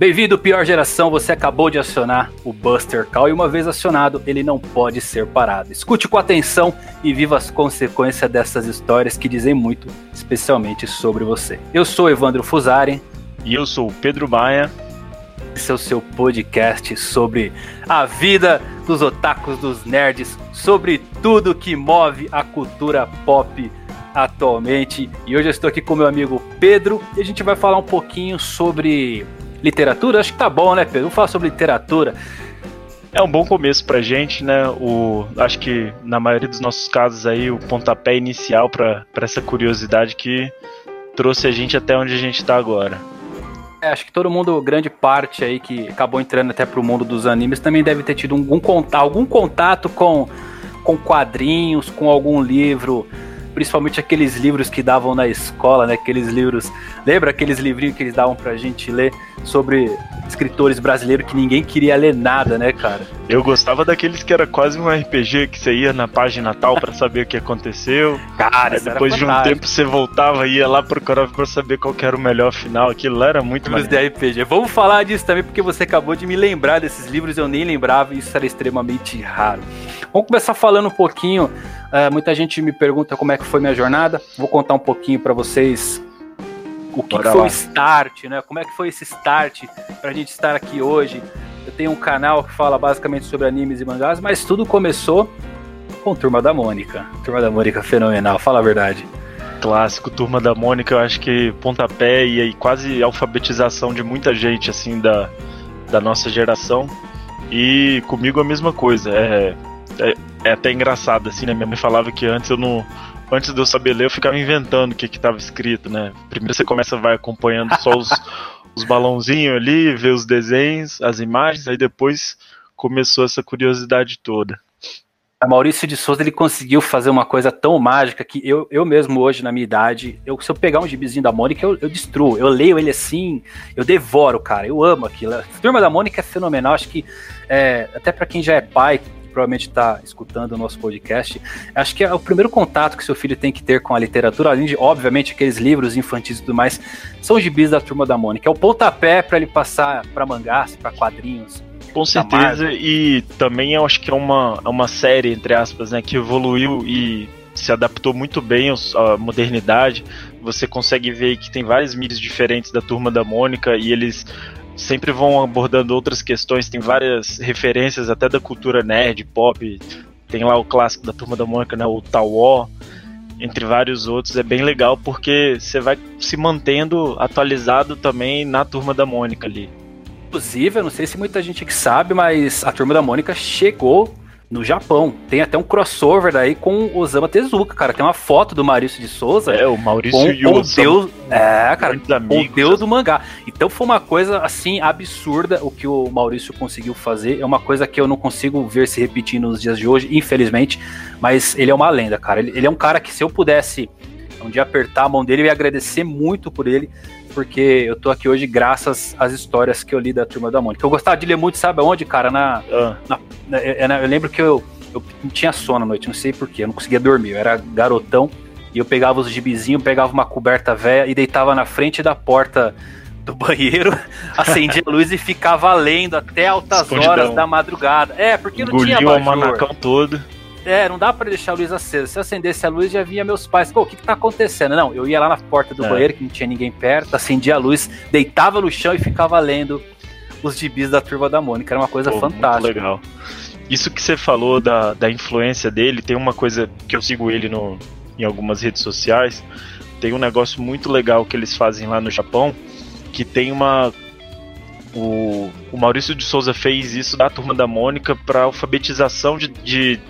Bem-vindo, pior geração. Você acabou de acionar o Buster Call e uma vez acionado, ele não pode ser parado. Escute com atenção e viva as consequências dessas histórias que dizem muito, especialmente sobre você. Eu sou Evandro Fusari. E eu sou o Pedro Maia. Esse é o seu podcast sobre a vida dos otakus, dos nerds, sobre tudo que move a cultura pop atualmente. E hoje eu estou aqui com meu amigo Pedro e a gente vai falar um pouquinho sobre literatura? Acho que tá bom, né, Pedro? Vamos falar sobre literatura. É um bom começo pra gente, né? O, acho que na maioria dos nossos casos aí, o pontapé inicial para essa curiosidade que trouxe a gente até onde a gente tá agora. É, acho que todo mundo, grande parte aí que acabou entrando até pro mundo dos animes, também deve ter tido algum contato, algum contato com, com quadrinhos, com algum livro principalmente aqueles livros que davam na escola, né? Aqueles livros. Lembra aqueles livrinhos que eles davam pra gente ler sobre escritores brasileiros que ninguém queria ler nada, né, cara? Eu gostava daqueles que era quase um RPG que você ia na página tal para saber o que aconteceu. Cara, Aí depois de um tempo você voltava e ia lá procurava para saber qual era o melhor final. Aquilo lá era muito mais. de RPG. Vamos falar disso também porque você acabou de me lembrar desses livros, eu nem lembrava e isso era extremamente raro. Vamos começar falando um pouquinho. Uh, muita gente me pergunta como é que foi minha jornada. Vou contar um pouquinho para vocês o que, que foi o start, né? Como é que foi esse start pra gente estar aqui hoje? Eu tenho um canal que fala basicamente sobre animes e mangás, mas tudo começou com Turma da Mônica. Turma da Mônica fenomenal, fala a verdade. Clássico, Turma da Mônica, eu acho que pontapé e aí quase alfabetização de muita gente assim da, da nossa geração. E comigo a mesma coisa. É, é, é até engraçado, assim, né? Minha mãe falava que antes eu não antes de eu saber ler, eu ficava inventando o que estava escrito, né? Primeiro você começa vai acompanhando só os, os balãozinhos ali, ver os desenhos, as imagens, aí depois começou essa curiosidade toda. A Maurício de Souza ele conseguiu fazer uma coisa tão mágica que eu, eu mesmo hoje, na minha idade, eu, se eu pegar um gibizinho da Mônica, eu, eu destruo. Eu leio ele assim, eu devoro, cara. Eu amo aquilo. A Turma da Mônica é fenomenal. Acho que é, até para quem já é pai, provavelmente está escutando o nosso podcast, acho que é o primeiro contato que seu filho tem que ter com a literatura, além de, obviamente, aqueles livros infantis e tudo mais, são os gibis da Turma da Mônica. É o pontapé para ele passar para mangás, para quadrinhos. Com certeza, e também eu acho que é uma, é uma série, entre aspas, né, que evoluiu e se adaptou muito bem à modernidade. Você consegue ver que tem várias mídias diferentes da Turma da Mônica e eles sempre vão abordando outras questões, tem várias referências até da cultura nerd, pop, tem lá o clássico da Turma da Mônica, né, o Tawó, entre vários outros, é bem legal porque você vai se mantendo atualizado também na Turma da Mônica ali. Inclusive, eu não sei se muita gente que sabe, mas a Turma da Mônica chegou no Japão. Tem até um crossover daí com o Osama Tezuka, cara. Tem uma foto do Maurício de Souza. É, o Maurício com, e o com Deus, É, cara, com o Deus do mangá. Então foi uma coisa, assim, absurda o que o Maurício conseguiu fazer. É uma coisa que eu não consigo ver se repetir nos dias de hoje, infelizmente. Mas ele é uma lenda, cara. Ele, ele é um cara que se eu pudesse um dia apertar a mão dele, eu ia agradecer muito por ele porque eu tô aqui hoje graças às histórias que eu li da Turma da Mônica. Eu gostava de ler muito, sabe aonde, cara? Na, ah. na, na eu, lembro que eu, eu não tinha sono à noite, não sei porquê, eu não conseguia dormir, eu era garotão, e eu pegava os gibizinhos, pegava uma coberta velha e deitava na frente da porta do banheiro, acendia a luz e ficava lendo até altas Escondidão. horas da madrugada. É, porque não Engoliu tinha o manacão todo. É, não dá para deixar a luz acesa. Se eu acendesse a luz, já via meus pais. Pô, o que, que tá acontecendo? Não, eu ia lá na porta do é. banheiro, que não tinha ninguém perto, acendia a luz, deitava no chão e ficava lendo os gibis da turma da Mônica. Era uma coisa Pô, fantástica. Muito legal. Isso que você falou da, da influência dele, tem uma coisa que eu sigo ele no, em algumas redes sociais. Tem um negócio muito legal que eles fazem lá no Japão, que tem uma o, o, Maurício de Souza fez isso da turma da Mônica para alfabetização de, de,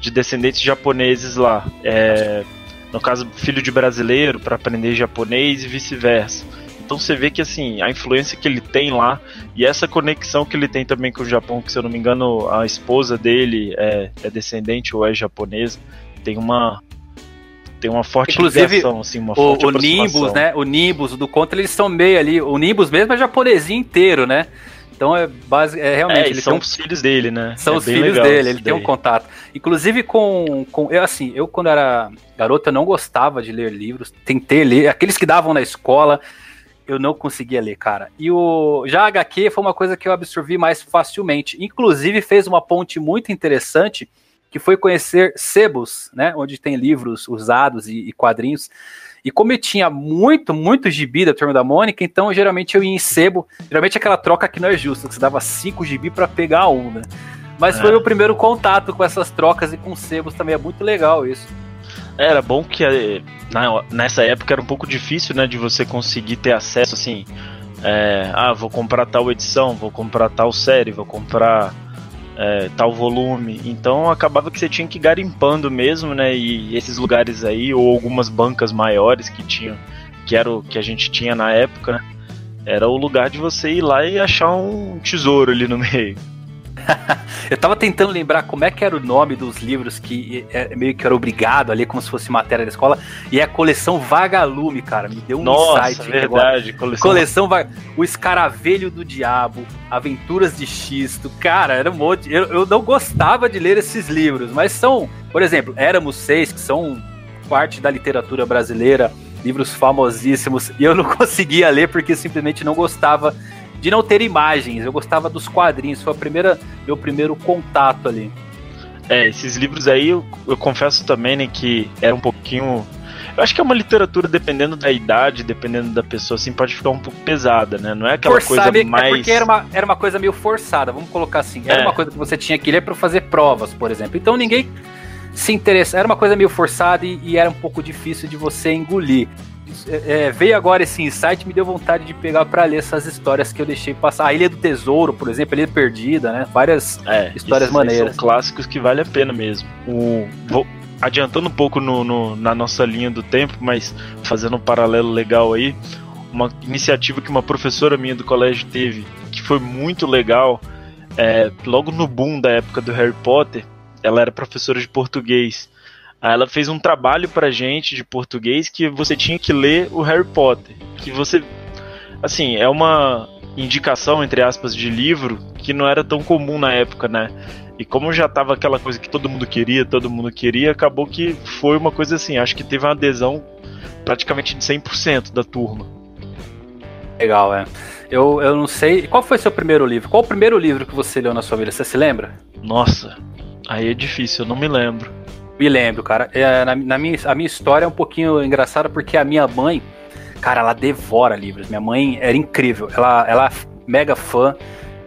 de descendentes japoneses lá. É, no caso, filho de brasileiro para aprender japonês e vice-versa. Então você vê que assim, a influência que ele tem lá e essa conexão que ele tem também com o Japão, que se eu não me engano, a esposa dele é, é descendente ou é japonesa, tem uma tem uma forte Inclusive, ligação, assim, uma o, forte o Nimbus, né? O Nimbus do Contra, eles estão meio ali. O Nimbus mesmo é japonesinho inteiro, né? Então é, base, é realmente. É, eles são um, os filhos dele, né? São é os filhos dele, ele tem um contato. Inclusive com. com eu, assim, eu quando era garota não gostava de ler livros, tentei ler, aqueles que davam na escola. eu não conseguia ler, cara. E o já a HQ foi uma coisa que eu absorvi mais facilmente. Inclusive fez uma ponte muito interessante, que foi conhecer sebos, né, onde tem livros usados e, e quadrinhos. E como eu tinha muito, muito gibi da Turma da Mônica, então geralmente eu ia em sebo. Geralmente aquela troca que não é justa, que você dava 5 gibi para pegar um, né? Mas é. foi o primeiro contato com essas trocas e com sebos também. É muito legal isso. Era bom que eh, na, nessa época era um pouco difícil, né, de você conseguir ter acesso assim. É, ah, vou comprar tal edição, vou comprar tal série, vou comprar é, tal volume. Então acabava que você tinha que ir garimpando mesmo, né? E esses lugares aí, ou algumas bancas maiores que tinham, que era o que a gente tinha na época, né? Era o lugar de você ir lá e achar um tesouro ali no meio. eu tava tentando lembrar como é que era o nome dos livros que é, meio que era obrigado ali, como se fosse matéria da escola, e é a coleção Vagalume, cara. Me deu um Nossa, insight. verdade. Coleção, coleção Va... O Escaravelho do Diabo, Aventuras de Xisto. Cara, era um monte. Eu, eu não gostava de ler esses livros, mas são, por exemplo, Éramos Seis, que são parte da literatura brasileira, livros famosíssimos, e eu não conseguia ler porque simplesmente não gostava de não ter imagens. Eu gostava dos quadrinhos, foi a primeira, meu primeiro contato ali. É, esses livros aí eu, eu confesso também né, que era um pouquinho. Eu acho que é uma literatura, dependendo da idade, dependendo da pessoa, assim, pode ficar um pouco pesada, né? Não é aquela Forçada, coisa é mais. É porque era uma, era uma coisa meio forçada, vamos colocar assim. Era é. uma coisa que você tinha que ler para fazer provas, por exemplo. Então ninguém se interessa. Era uma coisa meio forçada e, e era um pouco difícil de você engolir. É, é, veio agora esse insight me deu vontade de pegar para ler essas histórias que eu deixei passar. A Ilha do Tesouro, por exemplo, a Ilha Perdida, né? Várias é, histórias maneiras. São clássicos que vale a pena mesmo. O, vou adiantando um pouco no, no, na nossa linha do tempo, mas fazendo um paralelo legal aí, uma iniciativa que uma professora minha do colégio teve, que foi muito legal, é, logo no boom da época do Harry Potter, ela era professora de português. Aí ela fez um trabalho pra gente de português que você tinha que ler o Harry Potter. Que você. Assim, é uma indicação, entre aspas, de livro que não era tão comum na época, né? E como já tava aquela coisa que todo mundo queria, todo mundo queria, acabou que foi uma coisa assim. Acho que teve uma adesão praticamente de 100% da turma. Legal, é. Eu, eu não sei. Qual foi seu primeiro livro? Qual o primeiro livro que você leu na sua vida? Você se lembra? Nossa, aí é difícil, eu não me lembro. Me lembro, cara. É, na, na, minha, a minha história é um pouquinho engraçada porque a minha mãe, cara, ela devora livros. Minha mãe era incrível. Ela, ela é mega fã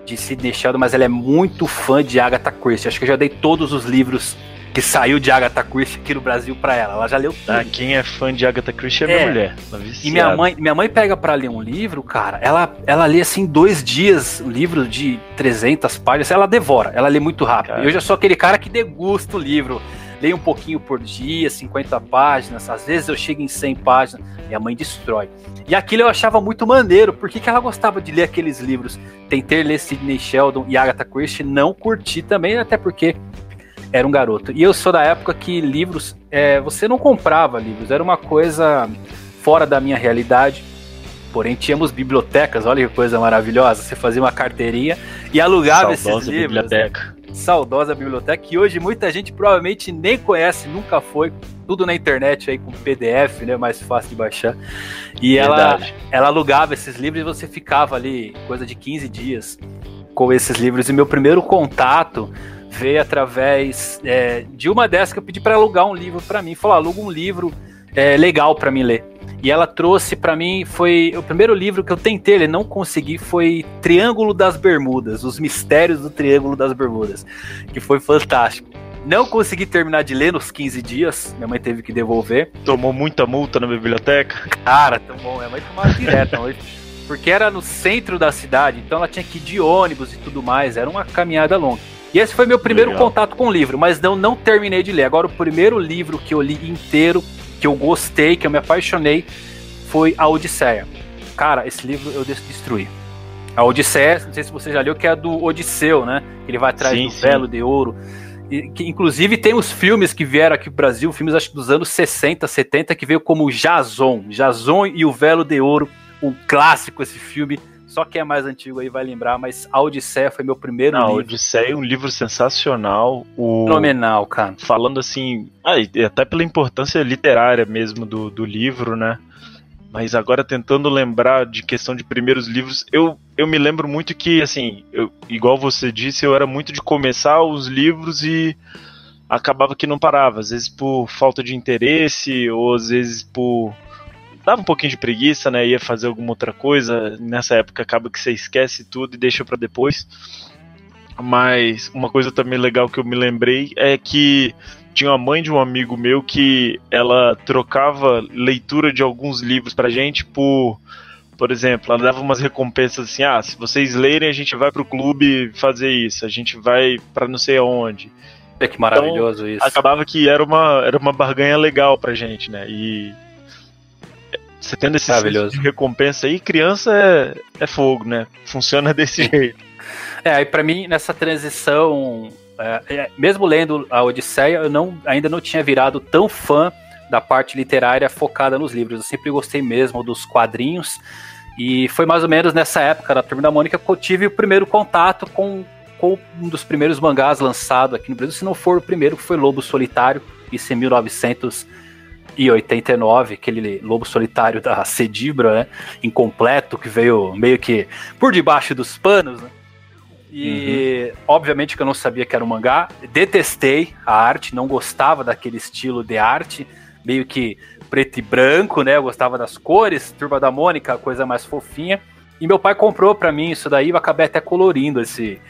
de Sidney Sheldon, mas ela é muito fã de Agatha Christie. Acho que eu já dei todos os livros que saiu de Agatha Christie aqui no Brasil para ela. Ela já leu tudo. Ah, quem é fã de Agatha Christie é, é minha mulher. E minha mãe, minha mãe pega para ler um livro, cara, ela, ela lê assim dois dias, um livro de 300 páginas, ela devora, ela lê muito rápido. Cara. Eu já sou aquele cara que degusta o livro leio um pouquinho por dia, 50 páginas, às vezes eu chego em 100 páginas, minha mãe destrói. E aquilo eu achava muito maneiro, porque que ela gostava de ler aqueles livros? Tentei ler Sidney Sheldon e Agatha Christie, não curti também, até porque era um garoto. E eu sou da época que livros, é, você não comprava livros, era uma coisa fora da minha realidade. Porém, tínhamos bibliotecas, olha que coisa maravilhosa. Você fazia uma carteirinha e alugava Saudosa esses livros. Biblioteca saudosa biblioteca, que hoje muita gente provavelmente nem conhece, nunca foi, tudo na internet aí com PDF, né, mais fácil de baixar. E ela, ela alugava esses livros e você ficava ali coisa de 15 dias com esses livros. E meu primeiro contato veio através é, de uma dessas que eu pedi para alugar um livro para mim. Falou, aluga um livro é, legal para mim ler. E ela trouxe para mim, foi o primeiro livro que eu tentei ler, não consegui, foi Triângulo das Bermudas, Os Mistérios do Triângulo das Bermudas, que foi fantástico. Não consegui terminar de ler nos 15 dias, minha mãe teve que devolver. Tomou muita multa na biblioteca? Cara, tomou, minha mãe tomava direto, porque era no centro da cidade, então ela tinha que ir de ônibus e tudo mais, era uma caminhada longa. E esse foi meu primeiro Legal. contato com o livro, mas não, não terminei de ler. Agora, o primeiro livro que eu li inteiro que eu gostei, que eu me apaixonei, foi a Odisseia. Cara, esse livro eu destruí. A Odisseia, não sei se você já leu, que é do Odisseu, né? Ele vai atrás sim, do sim. velo de ouro. E, que, inclusive tem os filmes que vieram aqui pro Brasil, filmes acho que dos anos 60, 70, que veio como Jason. Jason e o Velo de Ouro. Um clássico esse filme. Só quem é mais antigo aí vai lembrar, mas a Odisseia foi meu primeiro Não, livro. A Odisseia é um livro sensacional. O... Fenomenal, cara. Falando assim, ah, até pela importância literária mesmo do, do livro, né? Mas agora tentando lembrar de questão de primeiros livros, eu, eu me lembro muito que, assim, eu, igual você disse, eu era muito de começar os livros e acabava que não parava. Às vezes por falta de interesse, ou às vezes por. Dava um pouquinho de preguiça, né? Ia fazer alguma outra coisa. Nessa época acaba que você esquece tudo e deixa para depois. Mas uma coisa também legal que eu me lembrei é que tinha uma mãe de um amigo meu que ela trocava leitura de alguns livros pra gente por. Por exemplo, ela dava umas recompensas assim: ah, se vocês lerem, a gente vai pro clube fazer isso, a gente vai para não sei aonde. É que maravilhoso então, isso. Acabava que era uma, era uma barganha legal pra gente, né? E você tendo esse de recompensa aí, criança é, é fogo, né? Funciona desse jeito. É, aí para mim, nessa transição, é, é, mesmo lendo a Odisseia, eu não, ainda não tinha virado tão fã da parte literária focada nos livros. Eu sempre gostei mesmo dos quadrinhos. E foi mais ou menos nessa época, na Turma da Mônica, que eu tive o primeiro contato com, com um dos primeiros mangás lançado aqui no Brasil, se não for o primeiro, que foi Lobo Solitário, isso em 1989, aquele Lobo Solitário da Cedibra, né, incompleto, que veio meio que por debaixo dos panos, né? E uhum. obviamente que eu não sabia que era um mangá. Detestei a arte, não gostava daquele estilo de arte, meio que preto e branco, né? Eu gostava das cores, Turba da Mônica, coisa mais fofinha. E meu pai comprou para mim isso daí, eu acabei até colorindo esse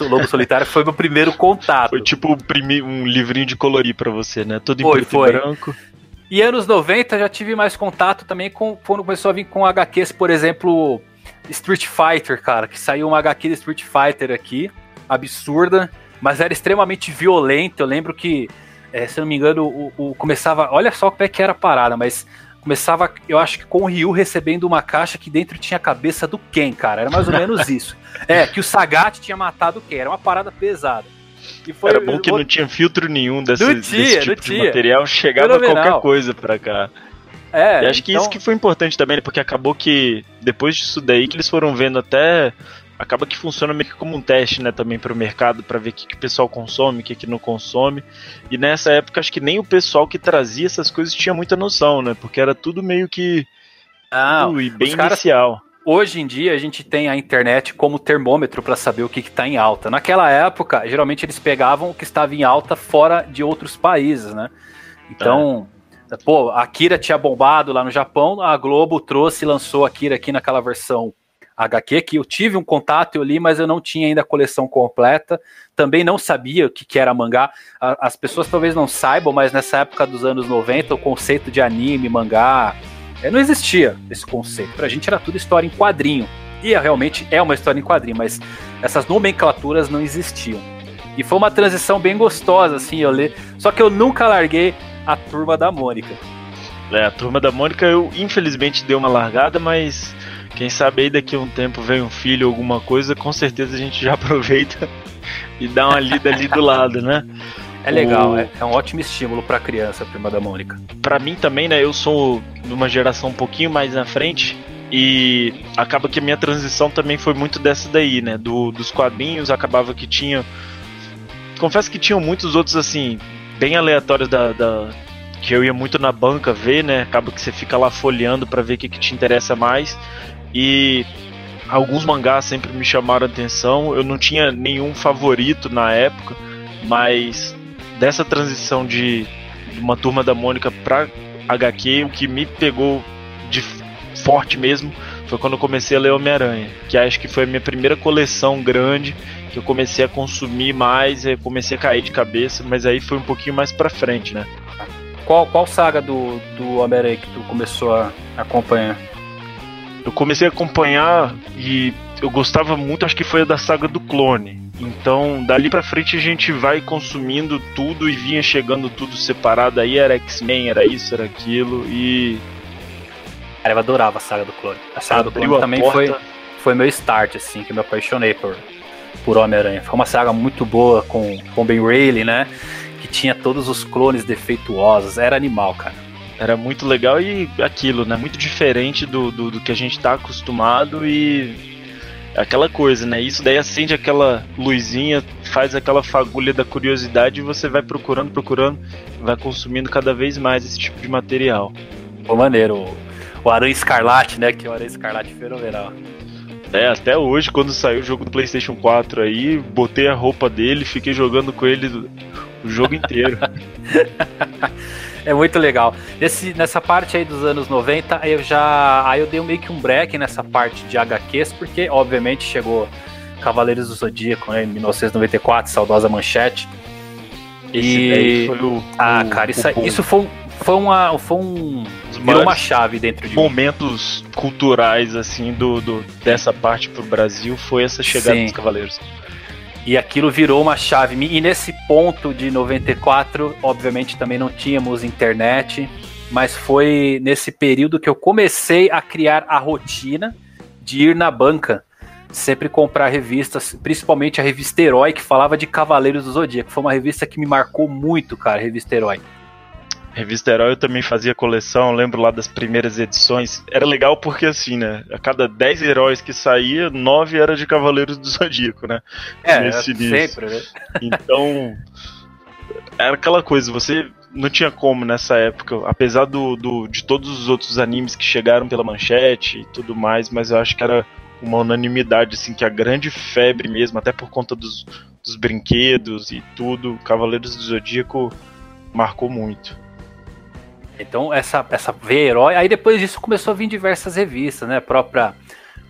o Lobo Solitário foi meu primeiro contato. Foi tipo um livrinho de colorir para você, né? Todo em foi, preto foi. e branco. E anos 90 já tive mais contato também com quando começou a vir com HQs, por exemplo, Street Fighter, cara, que saiu uma HQ de Street Fighter aqui, absurda, mas era extremamente violenta. Eu lembro que, é, se não me engano, o, o, começava. Olha só como é que era a parada, mas começava, eu acho que com o Ryu recebendo uma caixa que dentro tinha a cabeça do Ken, cara. Era mais ou menos isso. É, que o Sagat tinha matado o Ken, era uma parada pesada. Foi, era bom que não tinha filtro nenhum desse, tinha, desse tipo de tinha. material, chegava qualquer coisa pra cá. É, e acho que então... isso que foi importante também, né? porque acabou que depois disso daí que eles foram vendo até acaba que funciona meio que como um teste, né, também para o mercado, para ver o que, que o pessoal consome, o que, que não consome. E nessa época acho que nem o pessoal que trazia essas coisas tinha muita noção, né? Porque era tudo meio que ah, e bem inicial. Hoje em dia a gente tem a internet como termômetro para saber o que está em alta. Naquela época, geralmente eles pegavam o que estava em alta fora de outros países, né? Então, é Pô, a Akira tinha bombado lá no Japão, a Globo trouxe e lançou a Akira aqui naquela versão HQ, que eu tive um contato, eu li, mas eu não tinha ainda a coleção completa. Também não sabia o que, que era mangá. As pessoas talvez não saibam, mas nessa época dos anos 90, o conceito de anime, mangá, é, não existia esse conceito. Pra gente era tudo história em quadrinho. E é, realmente é uma história em quadrinho, mas essas nomenclaturas não existiam. E foi uma transição bem gostosa, assim, eu li. Só que eu nunca larguei a turma da Mônica. É, a turma da Mônica eu infelizmente dei uma largada, mas quem sabe aí daqui a um tempo vem um filho ou alguma coisa, com certeza a gente já aproveita e dá uma lida ali do lado, né? É legal, o... é, é, um ótimo estímulo para criança, a turma da Mônica. Para mim também, né? Eu sou de uma geração um pouquinho mais na frente e acaba que a minha transição também foi muito dessa daí, né? Do, dos quadrinhos, acabava que tinha. Confesso que tinham muitos outros assim, bem aleatórios da, da, que eu ia muito na banca ver, né? Acaba que você fica lá folheando para ver o que, que te interessa mais. E alguns mangás sempre me chamaram a atenção. Eu não tinha nenhum favorito na época, mas dessa transição de uma turma da Mônica pra HQ, o que me pegou de forte mesmo foi quando eu comecei a ler Homem-Aranha, que acho que foi a minha primeira coleção grande que eu comecei a consumir mais, eu comecei a cair de cabeça, mas aí foi um pouquinho mais pra frente, né? Qual, qual saga do, do Homem-Aranha que tu começou a acompanhar? Eu comecei a acompanhar e eu gostava muito, acho que foi a da saga do clone. Então, dali pra frente a gente vai consumindo tudo e vinha chegando tudo separado. Aí era X-Men, era isso, era aquilo e. Cara, eu adorava a saga do clone. A saga Abriu do clone também porta... foi, foi meu start, assim, que eu me apaixonei por, por Homem-Aranha. Foi uma saga muito boa com, com Ben Reilly, né? Que tinha todos os clones defeituosos. Era animal, cara. Era muito legal e aquilo, né? Muito diferente do, do, do que a gente tá acostumado e aquela coisa, né? Isso daí acende aquela luzinha, faz aquela fagulha da curiosidade e você vai procurando, procurando, vai consumindo cada vez mais esse tipo de material. Pô, maneiro. o Aranha Escarlate, né? Que é o Aranha Escarlate fenomenal. É, até hoje, quando saiu o jogo do PlayStation 4 aí, botei a roupa dele, fiquei jogando com ele o jogo inteiro. é muito legal. Nesse, nessa parte aí dos anos 90, eu já. Aí eu dei meio que um break nessa parte de HQs, porque obviamente chegou Cavaleiros do Zodíaco, né, em 1994, saudosa manchete. E foi o. Ah, cara, isso, o isso foi, foi uma. Foi um. Virou uma chave dentro de momentos culturais assim do, do dessa parte pro Brasil foi essa chegada Sim. dos Cavaleiros. E aquilo virou uma chave. E nesse ponto de 94, obviamente também não tínhamos internet, mas foi nesse período que eu comecei a criar a rotina de ir na banca sempre comprar revistas, principalmente a revista Herói, que falava de Cavaleiros do Zodíaco. Foi uma revista que me marcou muito, cara, revista Herói. Revista Herói eu também fazia coleção, lembro lá das primeiras edições. Era legal porque assim, né? A cada 10 heróis que saía, 9 era de Cavaleiros do Zodíaco, né? É, Nesse sempre, né? Então, era aquela coisa, você não tinha como nessa época, apesar do, do, de todos os outros animes que chegaram pela manchete e tudo mais, mas eu acho que era uma unanimidade, assim, que a grande febre mesmo, até por conta dos, dos brinquedos e tudo, Cavaleiros do Zodíaco marcou muito. Então, essa, essa veia herói. Aí depois disso começou a vir diversas revistas, né? A própria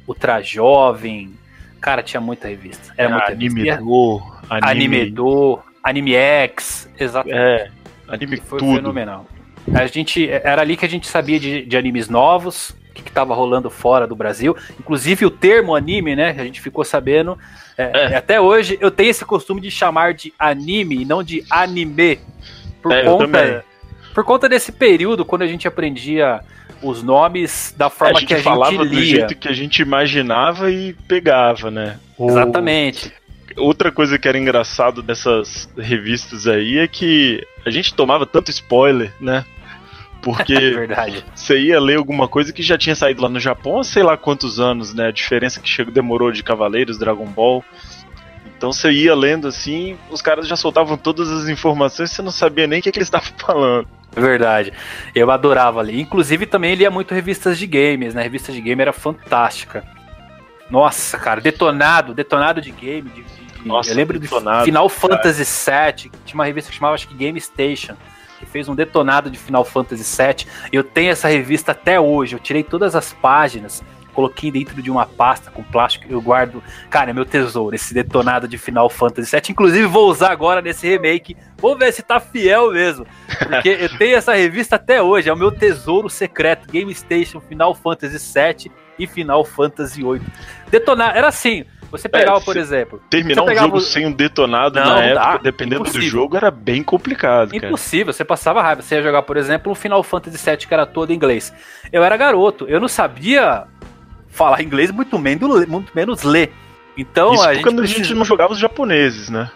Ultra Jovem. Cara, tinha muita revista. Era é, muita anime Do, anime... Do, Anime X, exatamente. É, anime foi tudo. fenomenal. A gente, era ali que a gente sabia de, de animes novos, o que estava rolando fora do Brasil. Inclusive o termo anime, né? A gente ficou sabendo. É, é. Até hoje eu tenho esse costume de chamar de anime e não de anime. Por é, conta por conta desse período, quando a gente aprendia os nomes da forma a que a gente falava lia. do jeito que a gente imaginava e pegava, né? Exatamente. Outra coisa que era engraçado dessas revistas aí é que a gente tomava tanto spoiler, né? Porque é você ia ler alguma coisa que já tinha saído lá no Japão há sei lá quantos anos, né? A diferença que chegou, demorou de Cavaleiros, Dragon Ball. Então você ia lendo assim, os caras já soltavam todas as informações e você não sabia nem o que, que eles estavam falando. Verdade. Eu adorava ali. Inclusive também lia muito revistas de games, né? Revista de game era fantástica. Nossa, cara, detonado, detonado de game. De, de, Nossa, eu lembro detonado, do Final cara. Fantasy VII, tinha uma revista que chamava acho que Game Station, que fez um detonado de Final Fantasy VII. Eu tenho essa revista até hoje. Eu tirei todas as páginas coloquei dentro de uma pasta com plástico eu guardo. Cara, é meu tesouro, esse detonado de Final Fantasy VII. Inclusive, vou usar agora nesse remake. Vamos ver se tá fiel mesmo. Porque eu tenho essa revista até hoje. É o meu tesouro secreto: Game Station, Final Fantasy VII e Final Fantasy VIII. Detonar, era assim. Você pegava, é, por exemplo. Terminar um jogo sem um detonado não, na época, dá, dependendo impossível. do jogo, era bem complicado. Cara. Impossível, você passava raiva. Você ia jogar, por exemplo, um Final Fantasy VII que era todo em inglês. Eu era garoto, eu não sabia falar inglês, muito menos, muito menos ler. Então Isso a gente, precisa... a gente não jogava os japoneses, né?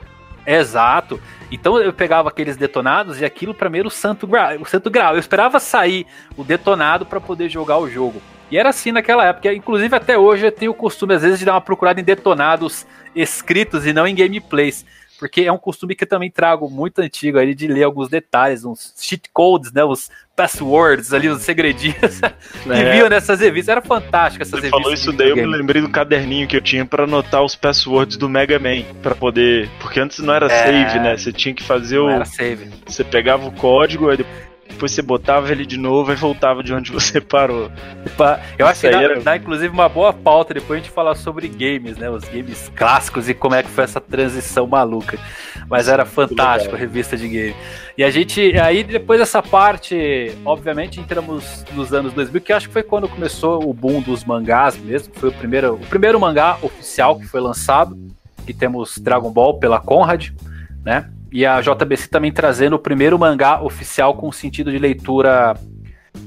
Exato. Então eu pegava aqueles detonados e aquilo para mim era o santo grau, o santo grau. Eu esperava sair o detonado para poder jogar o jogo. E era assim naquela época. Inclusive até hoje eu tenho o costume às vezes de dar uma procurada em detonados escritos e não em gameplays porque é um costume que eu também trago muito antigo ali de ler alguns detalhes, uns cheat codes, né, os passwords ali, os segredinhos é. que viam nessas revistas. Era fantástico essas Você revistas. falou isso daí, eu me lembrei do caderninho que eu tinha para anotar os passwords do Mega Man, para poder, porque antes não era é... save, né? Você tinha que fazer não o era save. Você pegava o código, aí depois depois você botava ele de novo e voltava de onde você parou. Eu acho que dá, era... dá, inclusive uma boa pauta depois a gente falar sobre games, né? Os games clássicos e como é que foi essa transição maluca. Mas era fantástico a revista de game. E a gente, aí depois dessa parte, obviamente entramos nos anos 2000, que acho que foi quando começou o boom dos mangás mesmo. Foi o primeiro, o primeiro mangá oficial que foi lançado. Que temos Dragon Ball pela Conrad, né? E a JBC também trazendo o primeiro mangá oficial com sentido de leitura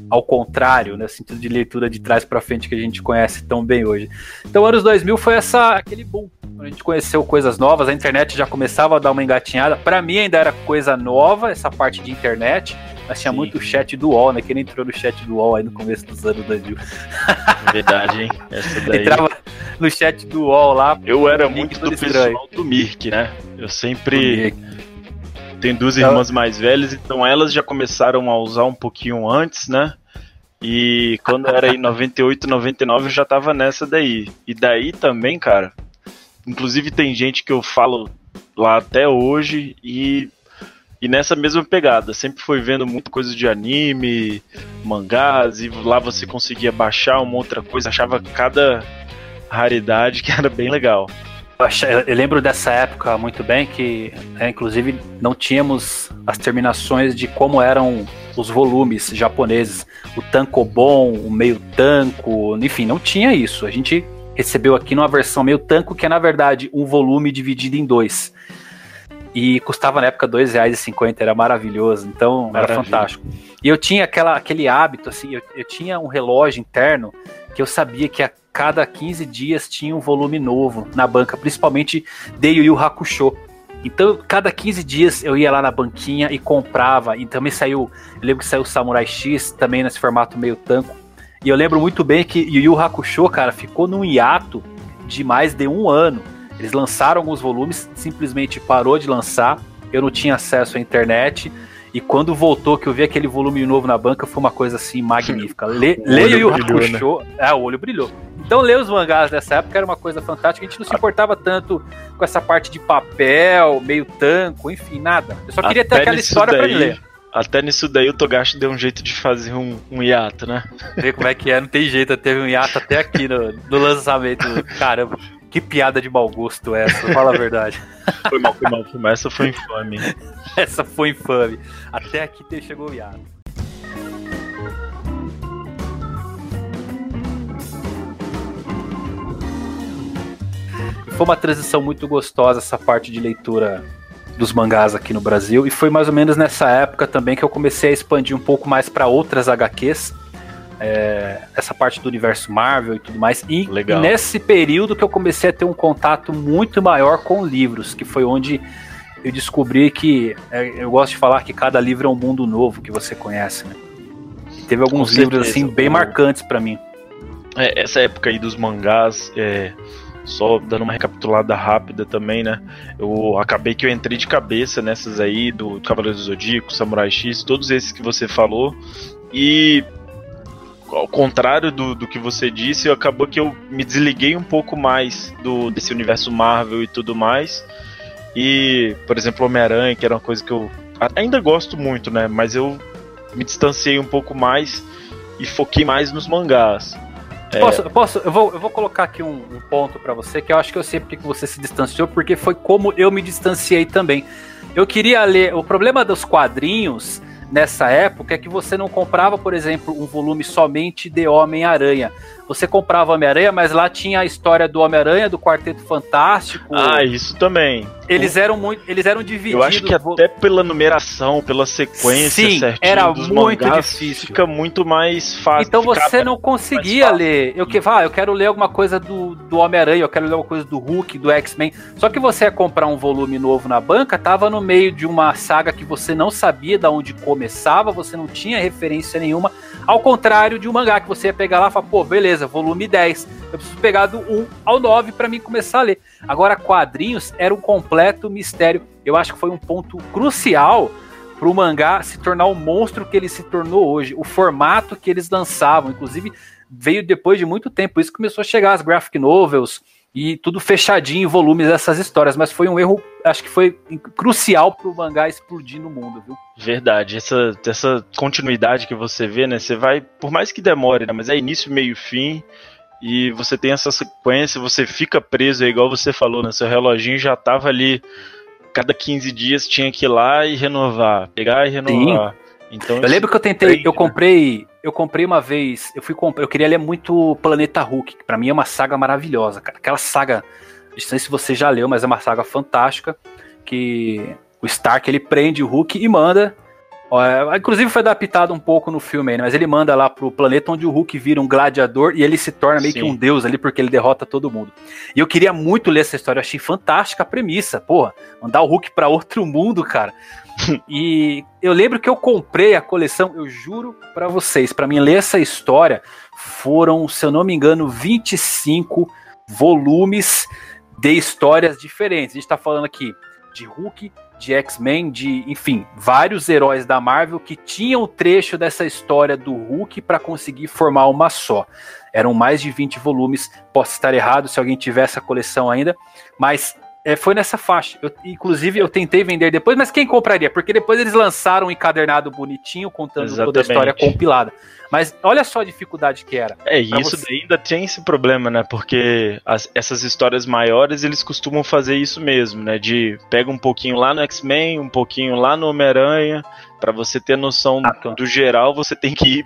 ao contrário, né, sentido de leitura de trás para frente que a gente conhece tão bem hoje. Então, anos 2000 foi essa aquele boom, a gente conheceu coisas novas, a internet já começava a dar uma engatinhada. Para mim ainda era coisa nova essa parte de internet, mas tinha Sim. muito chat do UOL, né? Quem entrou no chat do UOL aí no começo dos anos 2000. Verdade, hein? Essa daí... Entrava no chat do UOL lá. Eu era muito do pessoal do Mirk, né? Eu sempre tem duas irmãs mais velhas, então elas já começaram a usar um pouquinho antes, né? E quando era em 98, 99, eu já tava nessa daí. E daí também, cara. Inclusive tem gente que eu falo lá até hoje e e nessa mesma pegada, sempre foi vendo muita coisa de anime, mangás, e lá você conseguia baixar uma outra coisa, achava cada raridade que era bem legal. Eu lembro dessa época muito bem que, é, inclusive, não tínhamos as terminações de como eram os volumes japoneses. O tankobon, o meio tanco, enfim, não tinha isso. A gente recebeu aqui numa versão meio tanco, que é, na verdade, um volume dividido em dois. E custava na época R$ 2,50, era maravilhoso, então Maravilha. era fantástico. E eu tinha aquela, aquele hábito, assim, eu, eu tinha um relógio interno que eu sabia que a cada 15 dias tinha um volume novo na banca, principalmente de Yu Yu Hakusho. Então, cada 15 dias eu ia lá na banquinha e comprava. E também saiu, eu lembro que saiu Samurai X, também nesse formato meio tanco. E eu lembro muito bem que Yu Yu Hakusho, cara, ficou num hiato de mais de um ano. Eles lançaram alguns volumes, simplesmente parou de lançar. Eu não tinha acesso à internet. E quando voltou, que eu vi aquele volume novo na banca, foi uma coisa assim magnífica. Le, leia o Hakusho. Né? É, o olho brilhou. Então, ler os mangás dessa época era uma coisa fantástica. A gente não se importava tanto com essa parte de papel, meio tanco, enfim, nada. Eu só queria Até ter aquela história daí, pra ler. Até nisso daí o Togashi deu um jeito de fazer um, um hiato, né? Ver como é que é, não tem jeito. Teve um hiato até aqui no, no lançamento. Caramba. Que piada de mau gosto é essa, fala a verdade. Foi mal, foi mal, foi mal. Essa foi infame. essa foi infame. Até aqui chegou o Iago. Foi uma transição muito gostosa essa parte de leitura dos mangás aqui no Brasil e foi mais ou menos nessa época também que eu comecei a expandir um pouco mais para outras HQs é, essa parte do universo Marvel e tudo mais. E, e, nesse período que eu comecei a ter um contato muito maior com livros, que foi onde eu descobri que é, eu gosto de falar que cada livro é um mundo novo que você conhece, né? teve alguns livros assim bem marcantes para mim. É, essa época aí dos mangás, é, só dando uma recapitulada rápida também, né? Eu acabei que eu entrei de cabeça nessas aí do Cavaleiro do Zodíaco, Samurai X, todos esses que você falou. E ao contrário do, do que você disse, acabou que eu me desliguei um pouco mais do desse universo Marvel e tudo mais. E, por exemplo, Homem-Aranha, que era uma coisa que eu ainda gosto muito, né? Mas eu me distanciei um pouco mais e foquei mais nos mangás. É... Posso, posso eu, vou, eu vou colocar aqui um, um ponto para você que eu acho que eu sei porque que você se distanciou, porque foi como eu me distanciei também. Eu queria ler. O problema dos quadrinhos nessa época é que você não comprava, por exemplo, um volume somente de Homem-Aranha. Você comprava Homem-Aranha, mas lá tinha a história do Homem-Aranha, do Quarteto Fantástico. Ah, isso também. Eles eram muito, eles eram divididos. Eu acho que até pela numeração, pela sequência Sim, era muito difícil. Fica muito mais fácil. Então você não conseguia ler. Eu que ah, eu quero ler alguma coisa do, do Homem-Aranha, eu quero ler alguma coisa do Hulk, do X-Men. Só que você ia comprar um volume novo na banca, tava no meio de uma saga que você não sabia de onde começava, você não tinha referência nenhuma. Ao contrário de um mangá que você ia pegar lá e falar, pô, beleza, volume 10. Eu preciso pegar do 1 ao 9 para mim começar a ler. Agora, quadrinhos era um completo mistério. Eu acho que foi um ponto crucial para o mangá se tornar o monstro que ele se tornou hoje. O formato que eles lançavam, inclusive, veio depois de muito tempo. Isso começou a chegar as graphic novels e tudo fechadinho em volumes dessas histórias, mas foi um erro, acho que foi crucial para o mangá explodir no mundo, viu? Verdade, essa, essa continuidade que você vê, né? Você vai, por mais que demore, né? Mas é início, meio, fim e você tem essa sequência, você fica preso, é igual você falou, né? Seu reloginho já tava ali, cada 15 dias tinha que ir lá e renovar, pegar e renovar. Sim. Então, eu lembro que eu tentei, prende, eu né? comprei, né? eu comprei uma vez, eu fui comprar, eu queria ler muito Planeta Hulk, que pra mim é uma saga maravilhosa, cara. Aquela saga, não sei se você já leu, mas é uma saga fantástica, que o Stark ele prende o Hulk e manda é, inclusive foi adaptado um pouco no filme aí, né? mas ele manda lá pro planeta onde o Hulk vira um gladiador e ele se torna meio Sim. que um deus ali porque ele derrota todo mundo. E eu queria muito ler essa história, eu achei fantástica a premissa, porra, mandar o Hulk para outro mundo, cara. e eu lembro que eu comprei a coleção, eu juro para vocês, para mim ler essa história foram, se eu não me engano, 25 volumes de histórias diferentes. A gente tá falando aqui de Hulk, de X-Men, de, enfim, vários heróis da Marvel que tinham o trecho dessa história do Hulk para conseguir formar uma só. Eram mais de 20 volumes, posso estar errado se alguém tiver essa coleção ainda, mas é, foi nessa faixa. Eu, inclusive, eu tentei vender depois, mas quem compraria? Porque depois eles lançaram um encadernado bonitinho, contando Exatamente. toda a história compilada. Mas olha só a dificuldade que era. É, e isso você... ainda tem esse problema, né? Porque as, essas histórias maiores, eles costumam fazer isso mesmo, né? De pega um pouquinho lá no X-Men, um pouquinho lá no Homem-Aranha, para você ter noção ah, do geral, você tem que ir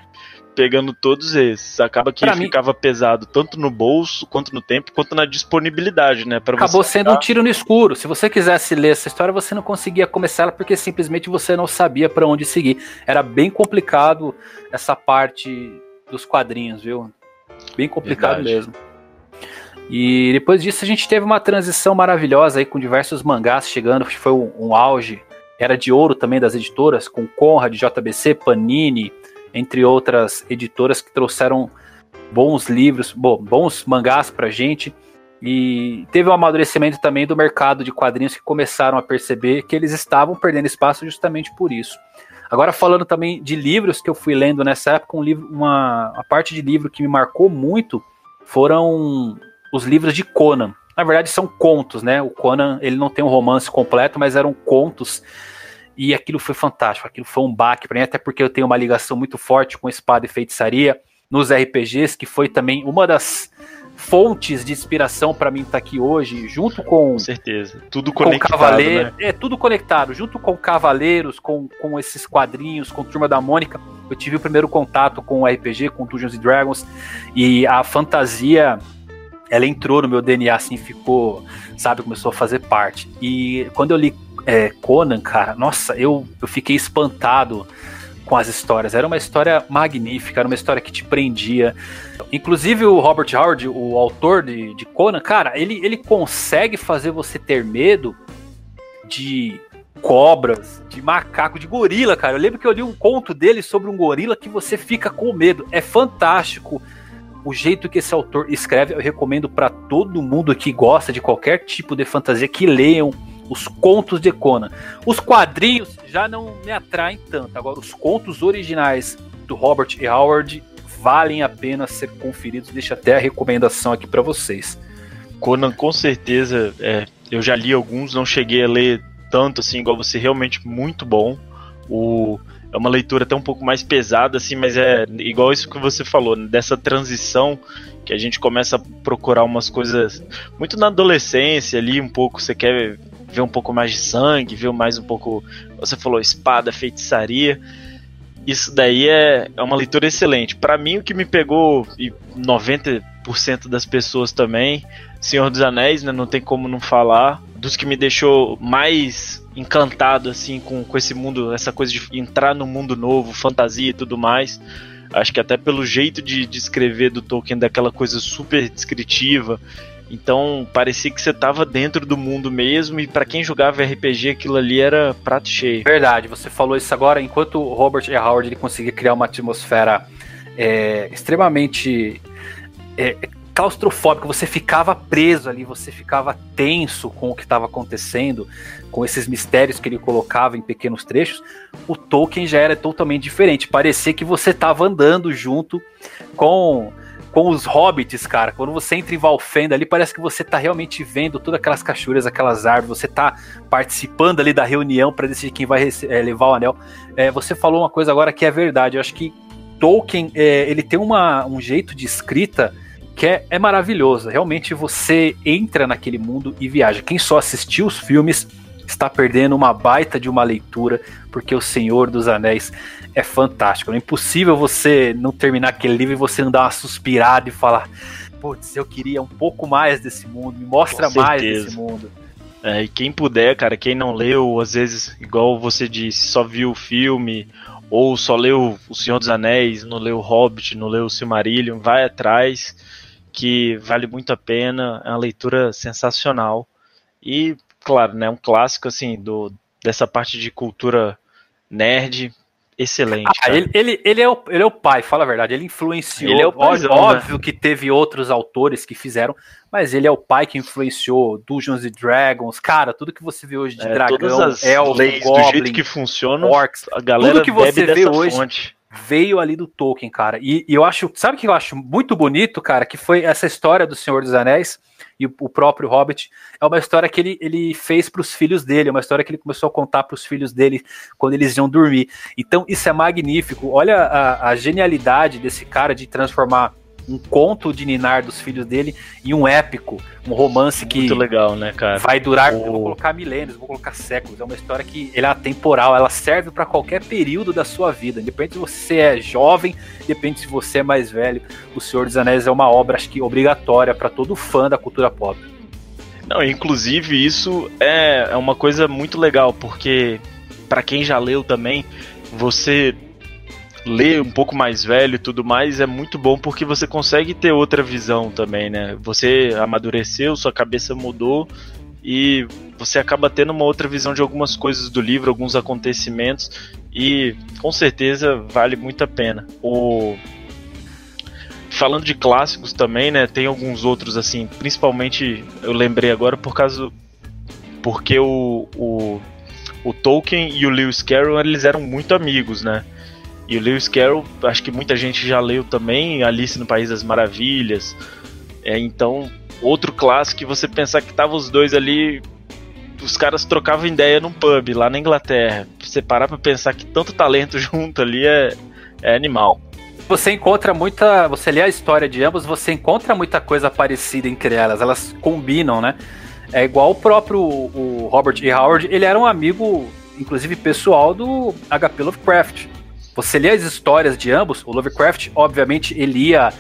pegando todos esses. Acaba que pra ficava mim... pesado tanto no bolso, quanto no tempo, quanto na disponibilidade, né? Pra Acabou sendo um tiro no escuro. Se você quisesse ler essa história, você não conseguia começar ela porque simplesmente você não sabia para onde seguir. Era bem complicado essa parte dos quadrinhos, viu? Bem complicado Verdade. mesmo. E depois disso a gente teve uma transição maravilhosa aí com diversos mangás chegando, foi um, um auge. Era de ouro também das editoras, com Conrad, JBC, Panini, entre outras editoras que trouxeram bons livros, bom, bons mangás pra gente. E teve um amadurecimento também do mercado de quadrinhos que começaram a perceber que eles estavam perdendo espaço justamente por isso. Agora falando também de livros que eu fui lendo nessa época, um livro, uma a parte de livro que me marcou muito foram os livros de Conan. Na verdade são contos, né? O Conan ele não tem um romance completo, mas eram contos e aquilo foi fantástico, aquilo foi um baque para mim, até porque eu tenho uma ligação muito forte com espada e feitiçaria nos RPGs, que foi também uma das fontes de inspiração para mim estar tá aqui hoje, junto com. Com certeza. Tudo conectado. Com Cavaleiro, né? É, tudo conectado. Junto com Cavaleiros, com, com esses quadrinhos, com Turma da Mônica. Eu tive o primeiro contato com o RPG, com Dungeons Dragons. E a fantasia, ela entrou no meu DNA, assim, ficou, sabe, começou a fazer parte. E quando eu li é, Conan, cara, nossa, eu, eu fiquei espantado com as histórias. Era uma história magnífica, era uma história que te prendia. Inclusive o Robert Howard, o autor de, de Conan, cara, ele, ele consegue fazer você ter medo de cobras, de macaco, de gorila, cara. Eu lembro que eu li um conto dele sobre um gorila que você fica com medo. É fantástico o jeito que esse autor escreve. Eu recomendo para todo mundo que gosta de qualquer tipo de fantasia que leiam os contos de Conan. Os quadrinhos já não me atraem tanto. Agora, os contos originais do Robert E. Howard valem a pena ser conferidos. Deixa até a recomendação aqui para vocês. Conan, com certeza, é, eu já li alguns, não cheguei a ler tanto assim, igual você, realmente muito bom. O, é uma leitura até um pouco mais pesada, assim, mas é igual isso que você falou, dessa transição que a gente começa a procurar umas coisas muito na adolescência ali, um pouco, você quer ver um pouco mais de sangue, ver mais um pouco. Você falou espada, feitiçaria. Isso daí é, é uma leitura excelente. Para mim, o que me pegou, e 90% das pessoas também, Senhor dos Anéis, né, não tem como não falar. Dos que me deixou mais encantado assim com, com esse mundo, essa coisa de entrar no mundo novo, fantasia e tudo mais. Acho que até pelo jeito de, de escrever do Tolkien, daquela coisa super descritiva, então parecia que você estava dentro do mundo mesmo e para quem jogava RPG aquilo ali era prato cheio. Verdade, você falou isso agora. Enquanto o Robert E. Howard ele conseguia criar uma atmosfera é, extremamente é, claustrofóbica, você ficava preso ali, você ficava tenso com o que estava acontecendo, com esses mistérios que ele colocava em pequenos trechos. O Tolkien já era totalmente diferente. Parecia que você estava andando junto com com os hobbits, cara. Quando você entra em Valfenda ali, parece que você tá realmente vendo todas aquelas cachoeiras, aquelas árvores, você tá participando ali da reunião para decidir quem vai é, levar o anel. É, você falou uma coisa agora que é verdade. Eu acho que Tolkien, é, ele tem uma, um jeito de escrita que é, é maravilhoso. Realmente você entra naquele mundo e viaja. Quem só assistiu os filmes está perdendo uma baita de uma leitura, porque O Senhor dos Anéis é fantástico. É impossível você não terminar aquele livro e você não dar uma suspirada e falar: putz, eu queria um pouco mais desse mundo, me mostra mais desse mundo. É, e quem puder, cara, quem não leu, às vezes, igual você disse, só viu o filme, ou só leu O Senhor dos Anéis, não leu O Hobbit, não leu O Silmarillion, vai atrás, que vale muito a pena, é uma leitura sensacional. E, claro, né, um clássico, assim, do, dessa parte de cultura nerd, excelente. Ah, ele, ele, ele, é o, ele é o pai, fala a verdade. Ele influenciou. Ele é paizão, óbvio né? que teve outros autores que fizeram, mas ele é o pai que influenciou Dungeons and Dragons. Cara, tudo que você vê hoje de é, dragão, elfo, goblin, do jeito que funciona, orcs, a galera tudo que você vê hoje fonte. Veio ali do Tolkien, cara. E, e eu acho, sabe o que eu acho muito bonito, cara? Que foi essa história do Senhor dos Anéis e o próprio Hobbit, é uma história que ele, ele fez para os filhos dele, é uma história que ele começou a contar para os filhos dele quando eles iam dormir. Então isso é magnífico. Olha a, a genialidade desse cara de transformar um conto de Ninar dos filhos dele e um épico, um romance que muito legal, né, cara? Vai durar, o... vou colocar milênios, vou colocar séculos. É uma história que ela é atemporal, ela serve para qualquer período da sua vida, independente se você é jovem, independente se você é mais velho. O Senhor dos Anéis é uma obra acho que obrigatória para todo fã da cultura pop. Não, inclusive isso é, é uma coisa muito legal, porque para quem já leu também, você ler um pouco mais velho e tudo mais é muito bom porque você consegue ter outra visão também, né? Você amadureceu, sua cabeça mudou e você acaba tendo uma outra visão de algumas coisas do livro, alguns acontecimentos e com certeza vale muito a pena. O falando de clássicos também, né? Tem alguns outros assim, principalmente eu lembrei agora por causa porque o, o, o Tolkien e o Lewis Carroll eles eram muito amigos, né? E o Lewis Carroll, acho que muita gente já leu também, Alice no País das Maravilhas. É, então, outro clássico que você pensar que tava os dois ali, os caras trocavam ideia num pub lá na Inglaterra. Você parar pra pensar que tanto talento junto ali é, é animal. Você encontra muita. Você lê a história de ambos, você encontra muita coisa parecida entre elas, elas combinam, né? É igual o próprio o Robert E. Howard, ele era um amigo, inclusive pessoal, do HP Lovecraft. Você lê as histórias de ambos, o Lovecraft, obviamente, ele ia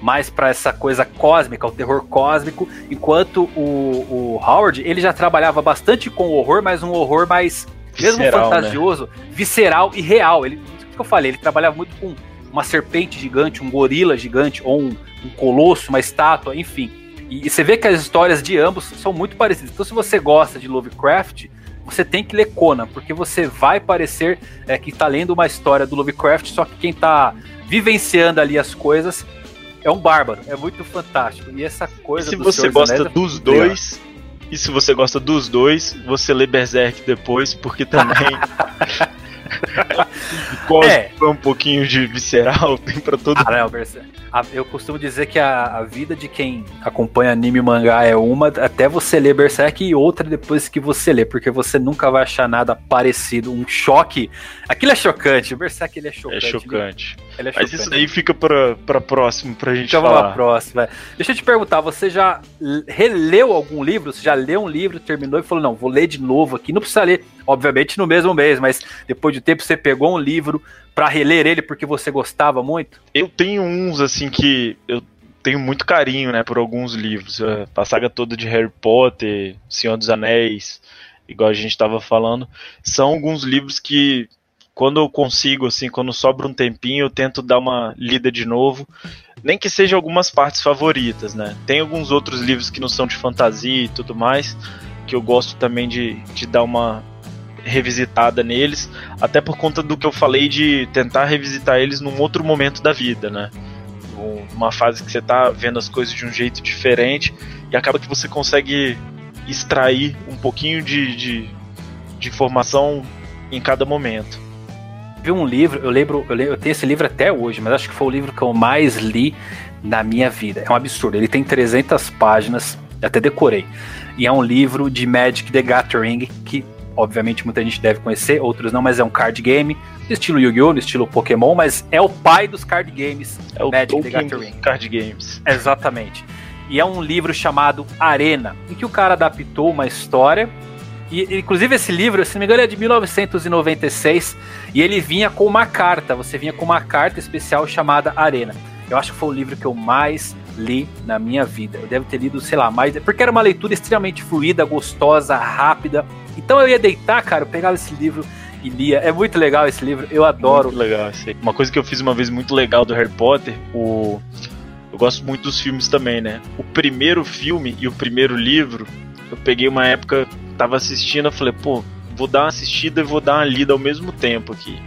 mais para essa coisa cósmica, o terror cósmico, enquanto o, o, Howard, ele já trabalhava bastante com o horror, mas um horror mais, mesmo visceral, né? fantasioso, né? visceral e real. Ele, o que eu falei, ele trabalhava muito com uma serpente gigante, um gorila gigante, ou um, um colosso, uma estátua, enfim. E, e você vê que as histórias de ambos são muito parecidas. Então, se você gosta de Lovecraft, você tem que ler Conan, porque você vai parecer é, que está lendo uma história do Lovecraft, só que quem está vivenciando ali as coisas é um bárbaro. É muito fantástico. E essa coisa. E se você gosta Anéis, é dos dois. E se você gosta dos dois, você lê Berserk depois, porque também é. um pouquinho de visceral, tem pra todo ah, não, Eu costumo dizer que a, a, vida de quem acompanha anime e mangá é uma, até você ler Berserk, e outra depois que você lê, porque você nunca vai achar nada parecido, um choque. Aquilo é chocante, o Berserk ele é chocante. É chocante. Ele, ele é Mas isso daí fica pra, pra próximo, pra gente fica falar. Pra próxima. Deixa eu te perguntar, você já releu algum livro? Você já leu um livro, terminou e falou, não, vou ler de novo aqui. Não precisa ler obviamente no mesmo mês, mas depois de tempo você pegou um livro para reler ele porque você gostava muito? Eu tenho uns assim que eu tenho muito carinho, né, por alguns livros. A saga toda de Harry Potter, Senhor dos Anéis, igual a gente estava falando, são alguns livros que quando eu consigo, assim, quando sobra um tempinho, eu tento dar uma lida de novo. Nem que seja algumas partes favoritas, né? Tem alguns outros livros que não são de fantasia e tudo mais, que eu gosto também de, de dar uma, revisitada neles, até por conta do que eu falei de tentar revisitar eles num outro momento da vida, né? Uma fase que você tá vendo as coisas de um jeito diferente e acaba que você consegue extrair um pouquinho de, de, de informação em cada momento. Vi um livro, eu lembro, eu lembro, eu tenho esse livro até hoje, mas acho que foi o livro que eu mais li na minha vida. É um absurdo. Ele tem 300 páginas, até decorei. E é um livro de Magic the Gathering que obviamente muita gente deve conhecer, outros não, mas é um card game, estilo Yu-Gi-Oh!, estilo Pokémon, mas é o pai dos card games, é o Magic the Gathering. Card games. Exatamente. E é um livro chamado Arena, em que o cara adaptou uma história. E, inclusive, esse livro, se não me engano, é de 1996. E ele vinha com uma carta. Você vinha com uma carta especial chamada Arena. Eu acho que foi o livro que eu mais li na minha vida. Eu devo ter lido, sei lá, mais. Porque era uma leitura extremamente fluida, gostosa, rápida. Então eu ia deitar, cara, eu pegava esse livro e lia. É muito legal esse livro, eu adoro. Muito legal, sei. Uma coisa que eu fiz uma vez muito legal do Harry Potter, o. Eu gosto muito dos filmes também, né? O primeiro filme e o primeiro livro, eu peguei uma época, tava assistindo, eu falei, pô, vou dar uma assistida e vou dar uma lida ao mesmo tempo aqui.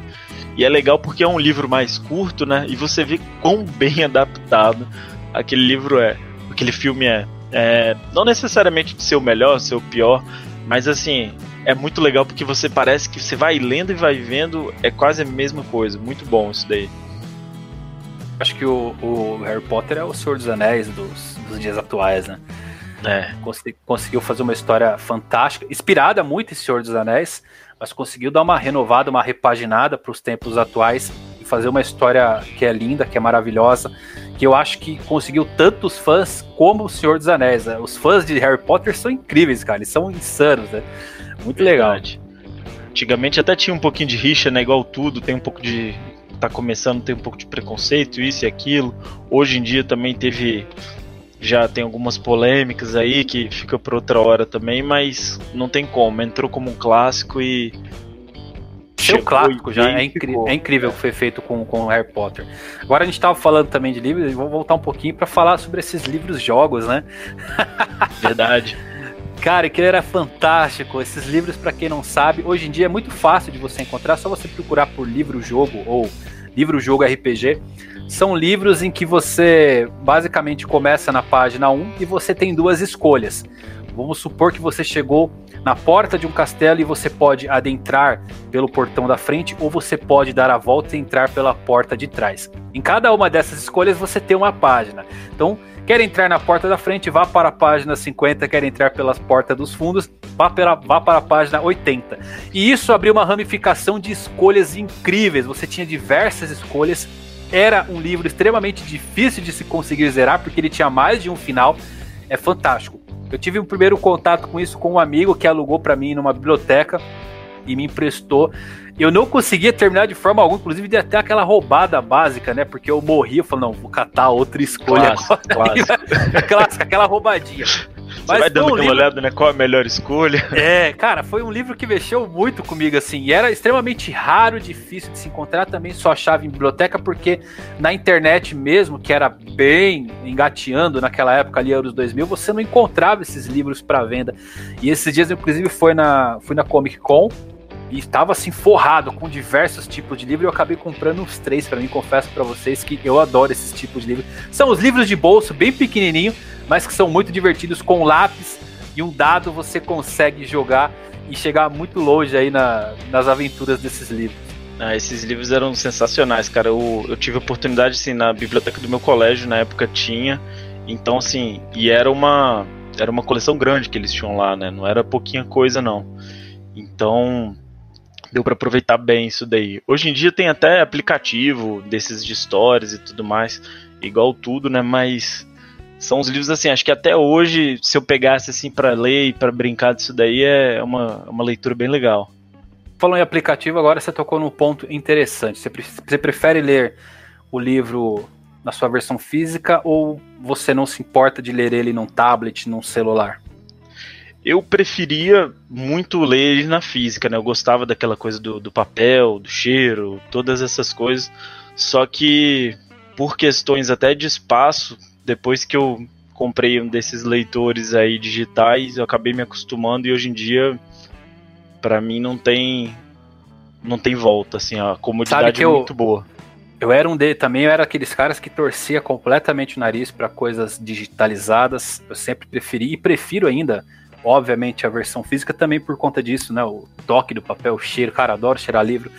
E é legal porque é um livro mais curto, né? E você vê quão bem adaptado aquele livro é, aquele filme é. é não necessariamente de ser o melhor, ser o pior, mas assim, é muito legal porque você parece que você vai lendo e vai vendo, é quase a mesma coisa. Muito bom isso daí. Acho que o, o Harry Potter é o Senhor dos Anéis dos, dos dias atuais, né? É. conseguiu fazer uma história fantástica, inspirada muito em Senhor dos Anéis, mas conseguiu dar uma renovada, uma repaginada para os tempos atuais e fazer uma história que é linda, que é maravilhosa, que eu acho que conseguiu tantos fãs como o Senhor dos Anéis. Né? Os fãs de Harry Potter são incríveis, cara, eles são insanos, né? Muito Verdade. legal. Antigamente até tinha um pouquinho de rixa, né? Igual tudo, tem um pouco de. tá começando, tem um pouco de preconceito, isso e aquilo. Hoje em dia também teve já tem algumas polêmicas aí que fica por outra hora também, mas não tem como. Entrou como um clássico e. Seu clássico já é, incri é incrível o que foi feito com, com Harry Potter. Agora a gente estava falando também de livros, e vou voltar um pouquinho para falar sobre esses livros jogos, né? Verdade. Cara, que era fantástico. Esses livros, para quem não sabe, hoje em dia é muito fácil de você encontrar, só você procurar por livro-jogo ou livro-jogo RPG. São livros em que você basicamente começa na página 1 e você tem duas escolhas. Vamos supor que você chegou na porta de um castelo e você pode adentrar pelo portão da frente ou você pode dar a volta e entrar pela porta de trás. Em cada uma dessas escolhas você tem uma página. Então, quer entrar na porta da frente, vá para a página 50, quer entrar pelas portas dos fundos, vá, pela, vá para a página 80. E isso abriu uma ramificação de escolhas incríveis. Você tinha diversas escolhas era um livro extremamente difícil de se conseguir zerar, porque ele tinha mais de um final. É fantástico. Eu tive um primeiro contato com isso com um amigo que alugou para mim numa biblioteca e me emprestou. Eu não conseguia terminar de forma alguma, inclusive de até aquela roubada básica, né? Porque eu morri, eu falei, não, vou catar outra escolha. Clássico, clássico. aquela roubadinha. Mas vai dando um aquela livro... olhada, né? Qual a melhor escolha? É, cara, foi um livro que mexeu muito comigo, assim. E era extremamente raro, difícil de se encontrar. Também só achava em biblioteca, porque na internet mesmo, que era bem engateando naquela época ali, anos 2000, você não encontrava esses livros para venda. E esses dias, inclusive, foi na, fui na Comic Con e estava assim forrado com diversos tipos de livro. Eu acabei comprando uns três para mim. Confesso para vocês que eu adoro esses tipos de livros. São os livros de bolso, bem pequenininho, mas que são muito divertidos. Com lápis e um dado você consegue jogar e chegar muito longe aí na, nas aventuras desses livros. Ah, esses livros eram sensacionais, cara. Eu, eu tive oportunidade, assim, na biblioteca do meu colégio, na época tinha. Então, assim, e era uma era uma coleção grande que eles tinham lá, né? Não era pouquinha coisa, não. Então, deu para aproveitar bem isso daí. Hoje em dia tem até aplicativo desses de stories e tudo mais, igual tudo, né? Mas são os livros assim, acho que até hoje, se eu pegasse assim para ler e para brincar disso daí, é uma, uma leitura bem legal. Falando em aplicativo, agora você tocou num ponto interessante. Você, você prefere ler o livro na sua versão física ou você não se importa de ler ele num tablet, num celular? Eu preferia muito ler ele na física, né? Eu gostava daquela coisa do, do papel, do cheiro, todas essas coisas. Só que por questões até de espaço, depois que eu comprei um desses leitores aí digitais, eu acabei me acostumando e hoje em dia para mim não tem não tem volta, assim, a comodidade é eu, muito boa. Eu era um de também, eu era aqueles caras que torcia completamente o nariz para coisas digitalizadas. Eu sempre preferi e prefiro ainda obviamente, a versão física também por conta disso, né? O toque do papel, o cheiro, cara, adoro cheirar livro.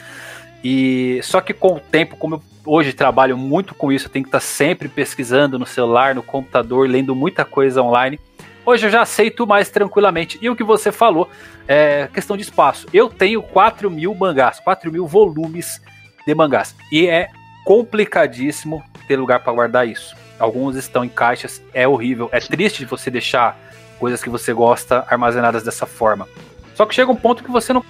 E só que com o tempo, como eu hoje trabalho muito com isso, eu tenho que estar sempre pesquisando no celular, no computador, lendo muita coisa online. Hoje eu já aceito mais tranquilamente. E o que você falou é questão de espaço. Eu tenho 4 mil mangás, 4 mil volumes de mangás. E é complicadíssimo ter lugar para guardar isso. Alguns estão em caixas, é horrível. É triste você deixar coisas que você gosta armazenadas dessa forma. Só que chega um ponto que você não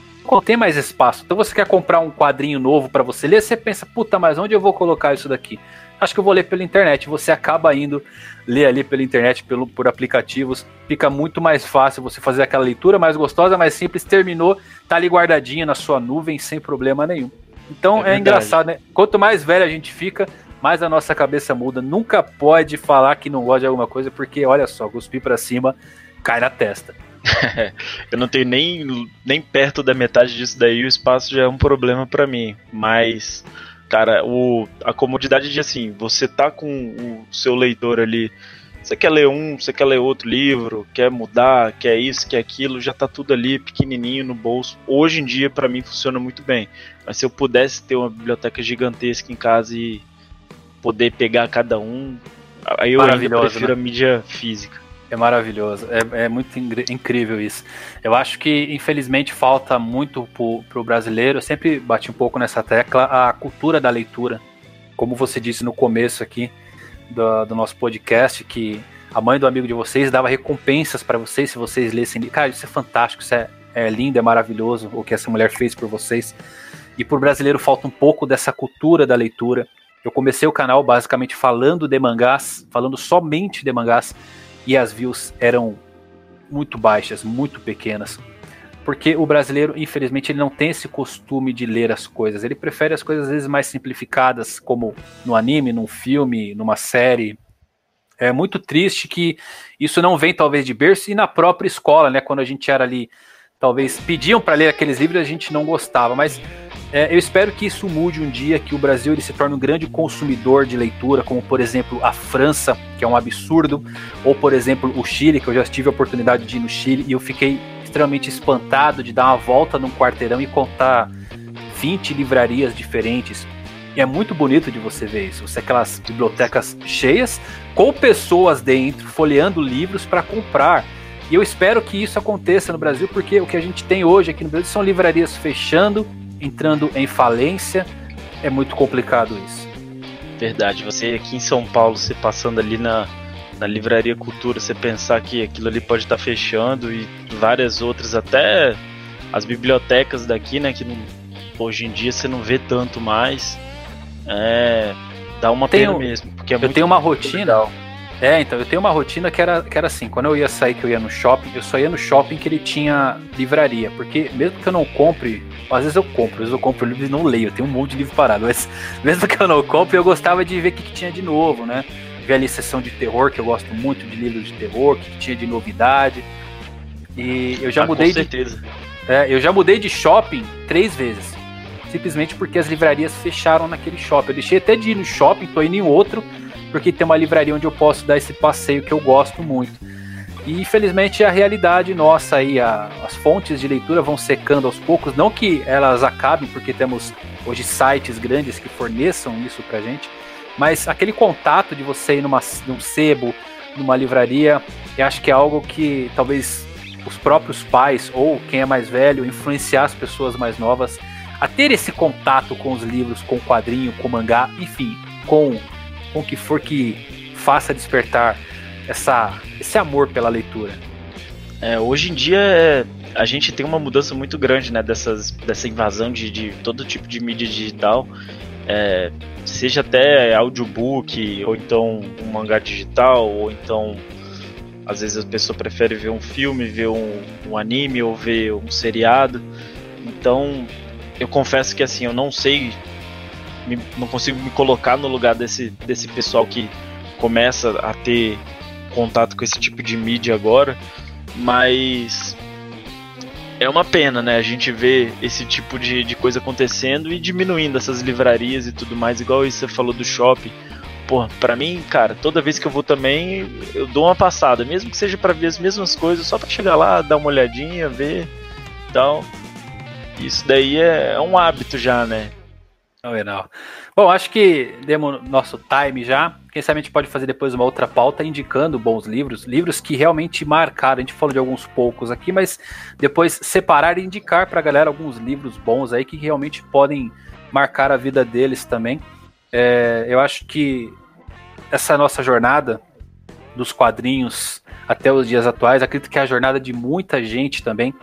tem mais espaço. Então você quer comprar um quadrinho novo para você ler, você pensa, puta, mas onde eu vou colocar isso daqui? Acho que eu vou ler pela internet. Você acaba indo ler ali pela internet, pelo, por aplicativos. Fica muito mais fácil você fazer aquela leitura mais gostosa, mais simples. Terminou, tá ali guardadinho na sua nuvem sem problema nenhum. Então é, é engraçado, né? Quanto mais velho a gente fica, mais a nossa cabeça muda. Nunca pode falar que não gosta de alguma coisa, porque olha só, cuspir para cima cai na testa. eu não tenho nem, nem perto da metade disso daí, o espaço já é um problema para mim. Mas, cara, o, a comodidade de assim, você tá com o seu leitor ali. Você quer ler um, você quer ler outro livro, quer mudar, quer isso, quer aquilo, já tá tudo ali pequenininho no bolso. Hoje em dia, para mim, funciona muito bem. Mas se eu pudesse ter uma biblioteca gigantesca em casa e poder pegar cada um, aí eu ainda prefiro né? a mídia física. É maravilhoso, é, é muito incrível isso. Eu acho que, infelizmente, falta muito para o brasileiro. Eu sempre bati um pouco nessa tecla a cultura da leitura. Como você disse no começo aqui do, do nosso podcast, que a mãe do amigo de vocês dava recompensas para vocês se vocês lessem. Cara, isso é fantástico, isso é, é lindo, é maravilhoso o que essa mulher fez por vocês. E para o brasileiro falta um pouco dessa cultura da leitura. Eu comecei o canal basicamente falando de mangás, falando somente de mangás e as views eram muito baixas, muito pequenas. Porque o brasileiro, infelizmente, ele não tem esse costume de ler as coisas. Ele prefere as coisas às vezes mais simplificadas, como no anime, num filme, numa série. É muito triste que isso não vem talvez de berço e na própria escola, né? Quando a gente era ali, talvez pediam para ler aqueles livros, a gente não gostava, mas é, eu espero que isso mude um dia, que o Brasil ele se torne um grande consumidor de leitura, como por exemplo a França, que é um absurdo, ou por exemplo o Chile, que eu já tive a oportunidade de ir no Chile e eu fiquei extremamente espantado de dar uma volta num quarteirão e contar 20 livrarias diferentes. E é muito bonito de você ver isso. Você aquelas bibliotecas cheias, com pessoas dentro, folheando livros para comprar. E eu espero que isso aconteça no Brasil, porque o que a gente tem hoje aqui no Brasil são livrarias fechando entrando em falência. É muito complicado isso. Verdade, você aqui em São Paulo, você passando ali na, na Livraria Cultura, você pensar que aquilo ali pode estar fechando e várias outras, até as bibliotecas daqui, né, que não, hoje em dia você não vê tanto mais. É, dá uma tenho, pena mesmo, porque é eu tenho uma rotina. Legal. É, então, eu tenho uma rotina que era, que era assim, quando eu ia sair, que eu ia no shopping, eu só ia no shopping que ele tinha livraria, porque mesmo que eu não compre, às vezes eu compro, às vezes eu compro livros e não leio, eu tenho um monte de livro parado, mas mesmo que eu não compre, eu gostava de ver o que, que tinha de novo, né? Ver ali sessão de terror, que eu gosto muito de livros de terror, o que, que tinha de novidade. E eu já ah, mudei com certeza. de. É, eu já mudei de shopping três vezes. Simplesmente porque as livrarias fecharam naquele shopping. Eu deixei até de ir no shopping, tô indo em outro porque tem uma livraria onde eu posso dar esse passeio que eu gosto muito. E infelizmente a realidade nossa aí, a, as fontes de leitura vão secando aos poucos, não que elas acabem, porque temos hoje sites grandes que forneçam isso pra gente, mas aquele contato de você ir numa, num sebo, numa livraria, eu acho que é algo que talvez os próprios pais ou quem é mais velho influenciar as pessoas mais novas a ter esse contato com os livros, com o quadrinho, com o mangá, enfim, com com o que for que faça despertar essa, esse amor pela leitura. É, hoje em dia é, a gente tem uma mudança muito grande né, dessas, dessa invasão de, de todo tipo de mídia digital, é, seja até audiobook, ou então um mangá digital, ou então às vezes a pessoa prefere ver um filme, ver um, um anime ou ver um seriado. Então eu confesso que assim, eu não sei me, não consigo me colocar no lugar desse, desse pessoal que começa a ter contato com esse tipo de mídia agora, mas é uma pena, né? A gente vê esse tipo de, de coisa acontecendo e diminuindo essas livrarias e tudo mais, igual você falou do shopping. Pô, pra mim, cara, toda vez que eu vou também, eu dou uma passada, mesmo que seja para ver as mesmas coisas, só para chegar lá, dar uma olhadinha, ver tal. Isso daí é, é um hábito já, né? Fenomenal. Bom, acho que demos nosso time já. Quem sabe a gente pode fazer depois uma outra pauta indicando bons livros, livros que realmente marcaram. A gente falou de alguns poucos aqui, mas depois separar e indicar para a galera alguns livros bons aí que realmente podem marcar a vida deles também. É, eu acho que essa nossa jornada dos quadrinhos até os dias atuais, acredito que é a jornada de muita gente também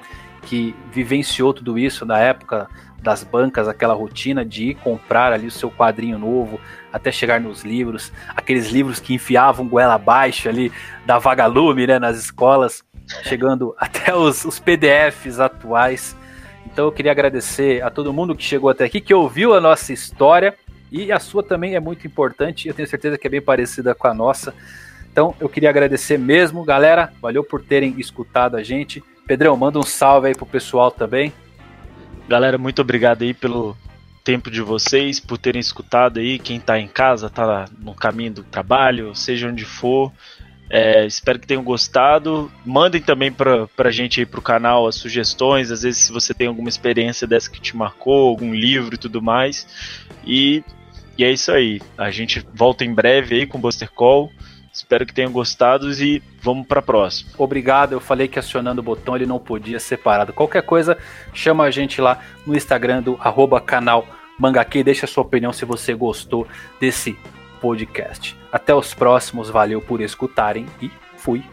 que vivenciou tudo isso na época das bancas, aquela rotina de ir comprar ali o seu quadrinho novo, até chegar nos livros, aqueles livros que enfiavam goela abaixo ali da vagalume, né, nas escolas, chegando até os, os PDFs atuais. Então eu queria agradecer a todo mundo que chegou até aqui, que ouviu a nossa história, e a sua também é muito importante, eu tenho certeza que é bem parecida com a nossa. Então eu queria agradecer mesmo, galera, valeu por terem escutado a gente. Pedrão, manda um salve aí pro pessoal também. Galera, muito obrigado aí pelo tempo de vocês, por terem escutado aí. Quem tá em casa, tá no caminho do trabalho, seja onde for. É, espero que tenham gostado. Mandem também pra, pra gente aí pro canal as sugestões. Às vezes, se você tem alguma experiência dessa que te marcou, algum livro e tudo mais. E, e é isso aí. A gente volta em breve aí com o Buster Call. Espero que tenham gostado e vamos para próxima. Obrigado. Eu falei que acionando o botão ele não podia separado. Qualquer coisa, chama a gente lá no Instagram do arroba canal Mangaque. Deixa a sua opinião se você gostou desse podcast. Até os próximos, valeu por escutarem e fui.